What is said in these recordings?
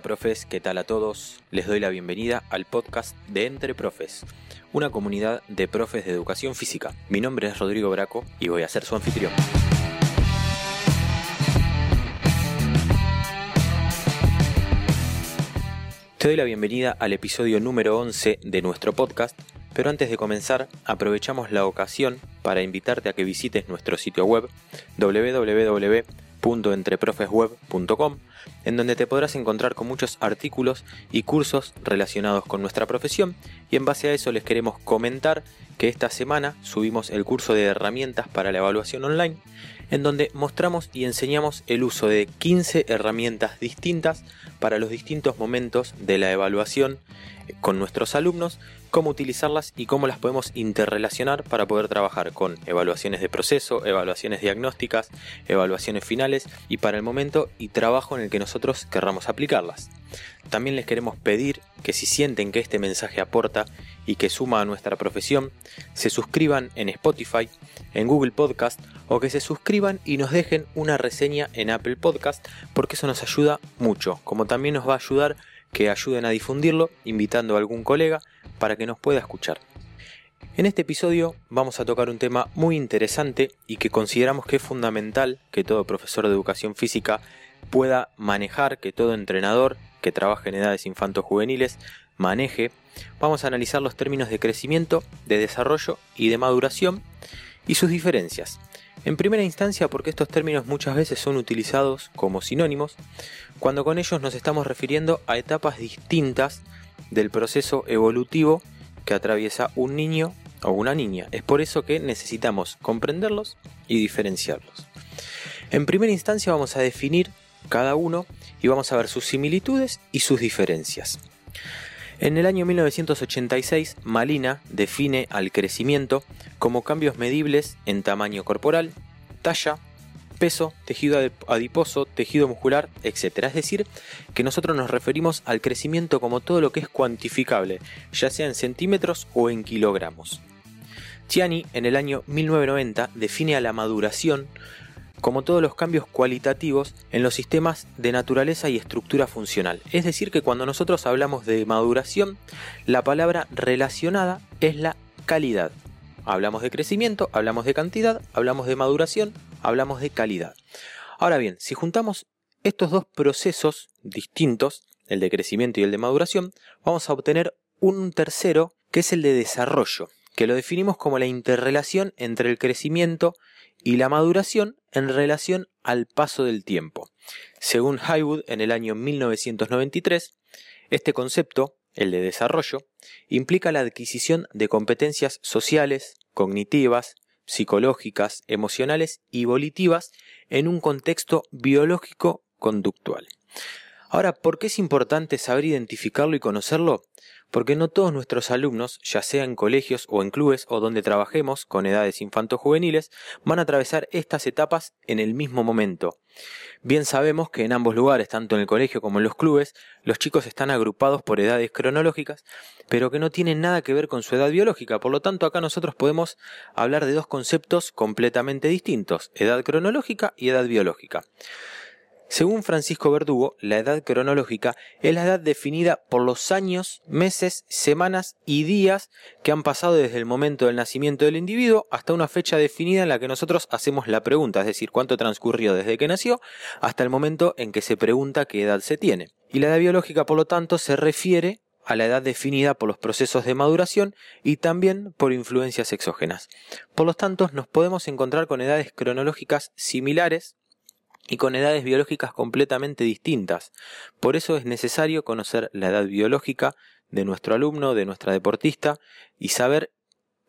Profes, ¿qué tal a todos? Les doy la bienvenida al podcast de Entre Profes, una comunidad de profes de educación física. Mi nombre es Rodrigo Braco y voy a ser su anfitrión. Te doy la bienvenida al episodio número 11 de nuestro podcast, pero antes de comenzar aprovechamos la ocasión para invitarte a que visites nuestro sitio web www.entreprofesweb.com en donde te podrás encontrar con muchos artículos y cursos relacionados con nuestra profesión y en base a eso les queremos comentar que esta semana subimos el curso de herramientas para la evaluación online en donde mostramos y enseñamos el uso de 15 herramientas distintas para los distintos momentos de la evaluación con nuestros alumnos, cómo utilizarlas y cómo las podemos interrelacionar para poder trabajar con evaluaciones de proceso, evaluaciones diagnósticas, evaluaciones finales y para el momento y trabajo en el que nosotros querramos aplicarlas. También les queremos pedir que si sienten que este mensaje aporta y que suma a nuestra profesión, se suscriban en Spotify, en Google Podcast o que se suscriban y nos dejen una reseña en Apple Podcast porque eso nos ayuda mucho, como también nos va a ayudar que ayuden a difundirlo invitando a algún colega para que nos pueda escuchar. En este episodio vamos a tocar un tema muy interesante y que consideramos que es fundamental que todo profesor de educación física pueda manejar, que todo entrenador que trabaje en edades infanto-juveniles maneje. Vamos a analizar los términos de crecimiento, de desarrollo y de maduración y sus diferencias. En primera instancia porque estos términos muchas veces son utilizados como sinónimos, cuando con ellos nos estamos refiriendo a etapas distintas del proceso evolutivo que atraviesa un niño o una niña. Es por eso que necesitamos comprenderlos y diferenciarlos. En primera instancia vamos a definir cada uno y vamos a ver sus similitudes y sus diferencias. En el año 1986, Malina define al crecimiento como cambios medibles en tamaño corporal, talla, peso, tejido adiposo, tejido muscular, etc. Es decir, que nosotros nos referimos al crecimiento como todo lo que es cuantificable, ya sea en centímetros o en kilogramos. Chiani en el año 1990 define a la maduración como todos los cambios cualitativos en los sistemas de naturaleza y estructura funcional. Es decir, que cuando nosotros hablamos de maduración, la palabra relacionada es la calidad. Hablamos de crecimiento, hablamos de cantidad, hablamos de maduración, hablamos de calidad. Ahora bien, si juntamos estos dos procesos distintos, el de crecimiento y el de maduración, vamos a obtener un tercero que es el de desarrollo, que lo definimos como la interrelación entre el crecimiento y la maduración en relación al paso del tiempo. Según Highwood en el año 1993, este concepto, el de desarrollo, implica la adquisición de competencias sociales, cognitivas, psicológicas, emocionales y volitivas en un contexto biológico conductual. Ahora, ¿por qué es importante saber identificarlo y conocerlo? Porque no todos nuestros alumnos, ya sea en colegios o en clubes o donde trabajemos con edades infanto-juveniles, van a atravesar estas etapas en el mismo momento. Bien sabemos que en ambos lugares, tanto en el colegio como en los clubes, los chicos están agrupados por edades cronológicas, pero que no tienen nada que ver con su edad biológica. Por lo tanto, acá nosotros podemos hablar de dos conceptos completamente distintos, edad cronológica y edad biológica. Según Francisco Verdugo, la edad cronológica es la edad definida por los años, meses, semanas y días que han pasado desde el momento del nacimiento del individuo hasta una fecha definida en la que nosotros hacemos la pregunta, es decir, cuánto transcurrió desde que nació hasta el momento en que se pregunta qué edad se tiene. Y la edad biológica, por lo tanto, se refiere a la edad definida por los procesos de maduración y también por influencias exógenas. Por lo tanto, nos podemos encontrar con edades cronológicas similares y con edades biológicas completamente distintas. Por eso es necesario conocer la edad biológica de nuestro alumno, de nuestra deportista, y saber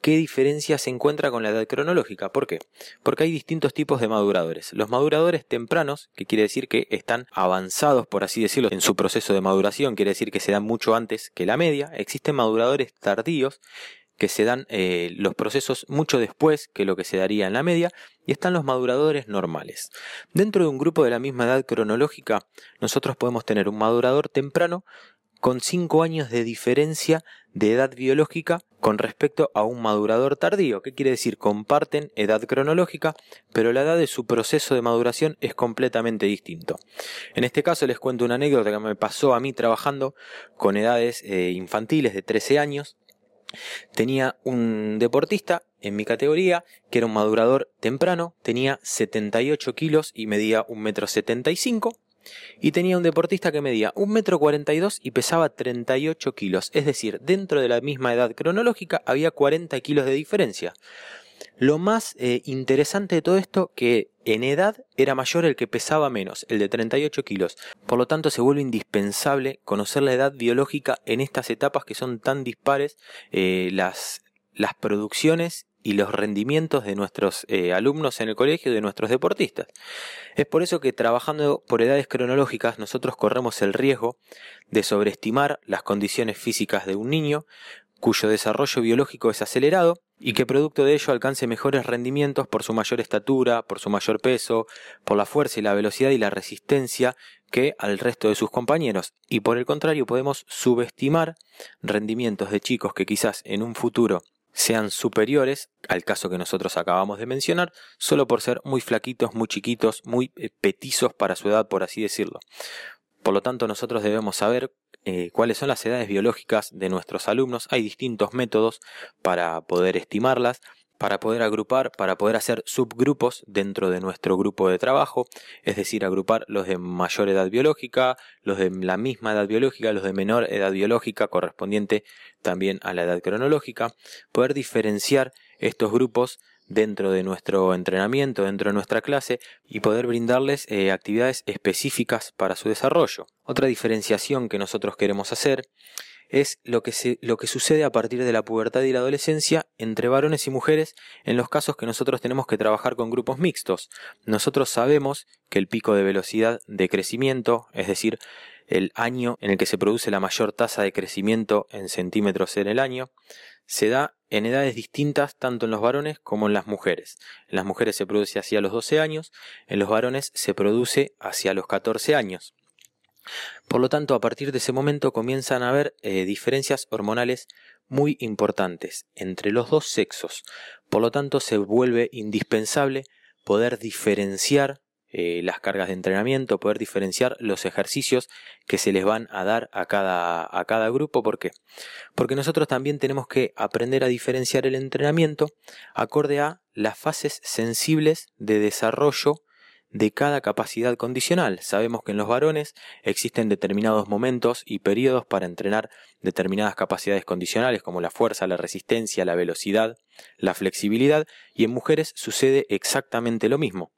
qué diferencia se encuentra con la edad cronológica. ¿Por qué? Porque hay distintos tipos de maduradores. Los maduradores tempranos, que quiere decir que están avanzados, por así decirlo, en su proceso de maduración, quiere decir que se dan mucho antes que la media. Existen maduradores tardíos, que se dan eh, los procesos mucho después que lo que se daría en la media, y están los maduradores normales. Dentro de un grupo de la misma edad cronológica, nosotros podemos tener un madurador temprano con 5 años de diferencia de edad biológica con respecto a un madurador tardío. ¿Qué quiere decir? Comparten edad cronológica, pero la edad de su proceso de maduración es completamente distinto. En este caso les cuento una anécdota que me pasó a mí trabajando con edades eh, infantiles de 13 años. Tenía un deportista en mi categoría que era un madurador temprano, tenía 78 kilos y medía 1,75 m y tenía un deportista que medía 1,42 m y pesaba 38 kilos, es decir, dentro de la misma edad cronológica había 40 kilos de diferencia. Lo más eh, interesante de todo esto que en edad era mayor el que pesaba menos, el de 38 kilos. Por lo tanto, se vuelve indispensable conocer la edad biológica en estas etapas que son tan dispares, eh, las, las producciones y los rendimientos de nuestros eh, alumnos en el colegio y de nuestros deportistas. Es por eso que trabajando por edades cronológicas nosotros corremos el riesgo de sobreestimar las condiciones físicas de un niño cuyo desarrollo biológico es acelerado y que producto de ello alcance mejores rendimientos por su mayor estatura, por su mayor peso, por la fuerza y la velocidad y la resistencia que al resto de sus compañeros. Y por el contrario podemos subestimar rendimientos de chicos que quizás en un futuro sean superiores al caso que nosotros acabamos de mencionar, solo por ser muy flaquitos, muy chiquitos, muy eh, petizos para su edad, por así decirlo. Por lo tanto, nosotros debemos saber eh, cuáles son las edades biológicas de nuestros alumnos. Hay distintos métodos para poder estimarlas para poder agrupar, para poder hacer subgrupos dentro de nuestro grupo de trabajo, es decir, agrupar los de mayor edad biológica, los de la misma edad biológica, los de menor edad biológica correspondiente también a la edad cronológica, poder diferenciar estos grupos dentro de nuestro entrenamiento, dentro de nuestra clase y poder brindarles eh, actividades específicas para su desarrollo. Otra diferenciación que nosotros queremos hacer es lo que, lo que sucede a partir de la pubertad y la adolescencia entre varones y mujeres en los casos que nosotros tenemos que trabajar con grupos mixtos. Nosotros sabemos que el pico de velocidad de crecimiento, es decir, el año en el que se produce la mayor tasa de crecimiento en centímetros en el año, se da en edades distintas tanto en los varones como en las mujeres. En las mujeres se produce hacia los 12 años, en los varones se produce hacia los 14 años. Por lo tanto, a partir de ese momento comienzan a haber eh, diferencias hormonales muy importantes entre los dos sexos. Por lo tanto, se vuelve indispensable poder diferenciar eh, las cargas de entrenamiento, poder diferenciar los ejercicios que se les van a dar a cada, a cada grupo. ¿Por qué? Porque nosotros también tenemos que aprender a diferenciar el entrenamiento acorde a las fases sensibles de desarrollo de cada capacidad condicional. Sabemos que en los varones existen determinados momentos y periodos para entrenar determinadas capacidades condicionales como la fuerza, la resistencia, la velocidad, la flexibilidad y en mujeres sucede exactamente lo mismo.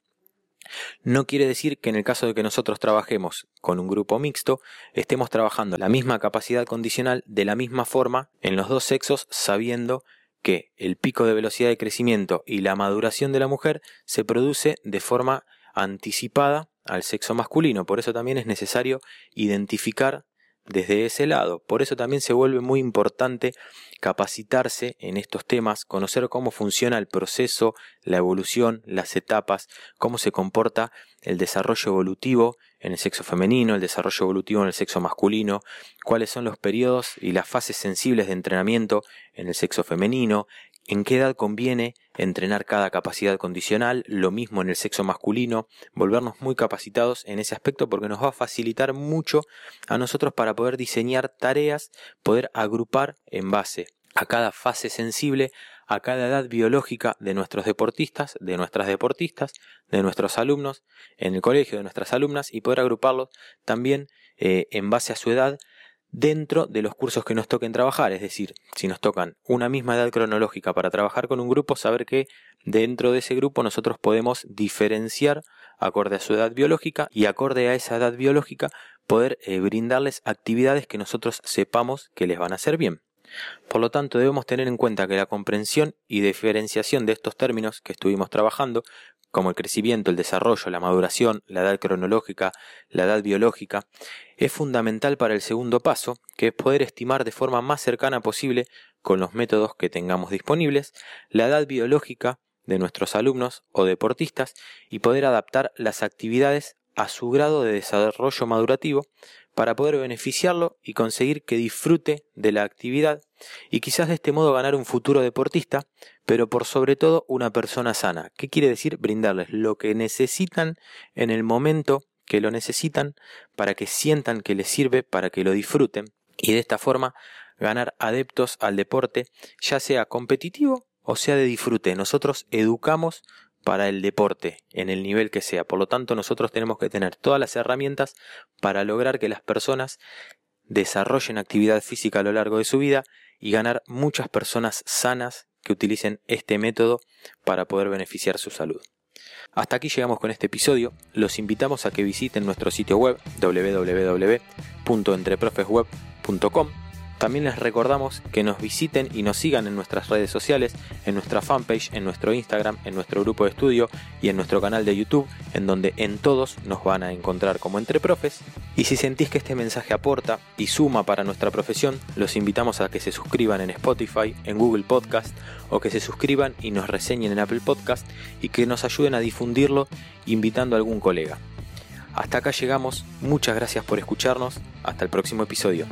No quiere decir que en el caso de que nosotros trabajemos con un grupo mixto, estemos trabajando la misma capacidad condicional de la misma forma en los dos sexos sabiendo que el pico de velocidad de crecimiento y la maduración de la mujer se produce de forma anticipada al sexo masculino. Por eso también es necesario identificar desde ese lado. Por eso también se vuelve muy importante capacitarse en estos temas, conocer cómo funciona el proceso, la evolución, las etapas, cómo se comporta el desarrollo evolutivo en el sexo femenino, el desarrollo evolutivo en el sexo masculino, cuáles son los periodos y las fases sensibles de entrenamiento en el sexo femenino, en qué edad conviene entrenar cada capacidad condicional, lo mismo en el sexo masculino, volvernos muy capacitados en ese aspecto porque nos va a facilitar mucho a nosotros para poder diseñar tareas, poder agrupar en base a cada fase sensible, a cada edad biológica de nuestros deportistas, de nuestras deportistas, de nuestros alumnos en el colegio, de nuestras alumnas y poder agruparlos también eh, en base a su edad dentro de los cursos que nos toquen trabajar. Es decir, si nos tocan una misma edad cronológica para trabajar con un grupo, saber que dentro de ese grupo nosotros podemos diferenciar acorde a su edad biológica y acorde a esa edad biológica poder eh, brindarles actividades que nosotros sepamos que les van a hacer bien. Por lo tanto, debemos tener en cuenta que la comprensión y diferenciación de estos términos que estuvimos trabajando como el crecimiento, el desarrollo, la maduración, la edad cronológica, la edad biológica, es fundamental para el segundo paso, que es poder estimar de forma más cercana posible, con los métodos que tengamos disponibles, la edad biológica de nuestros alumnos o deportistas y poder adaptar las actividades a su grado de desarrollo madurativo para poder beneficiarlo y conseguir que disfrute de la actividad y quizás de este modo ganar un futuro deportista, pero por sobre todo una persona sana. ¿Qué quiere decir? Brindarles lo que necesitan en el momento que lo necesitan para que sientan que les sirve, para que lo disfruten y de esta forma ganar adeptos al deporte, ya sea competitivo o sea de disfrute. Nosotros educamos para el deporte en el nivel que sea. Por lo tanto, nosotros tenemos que tener todas las herramientas para lograr que las personas desarrollen actividad física a lo largo de su vida y ganar muchas personas sanas que utilicen este método para poder beneficiar su salud. Hasta aquí llegamos con este episodio. Los invitamos a que visiten nuestro sitio web www.entreprofesweb.com también les recordamos que nos visiten y nos sigan en nuestras redes sociales, en nuestra fanpage, en nuestro Instagram, en nuestro grupo de estudio y en nuestro canal de YouTube, en donde en todos nos van a encontrar como entre profes. Y si sentís que este mensaje aporta y suma para nuestra profesión, los invitamos a que se suscriban en Spotify, en Google Podcast o que se suscriban y nos reseñen en Apple Podcast y que nos ayuden a difundirlo invitando a algún colega. Hasta acá llegamos, muchas gracias por escucharnos, hasta el próximo episodio.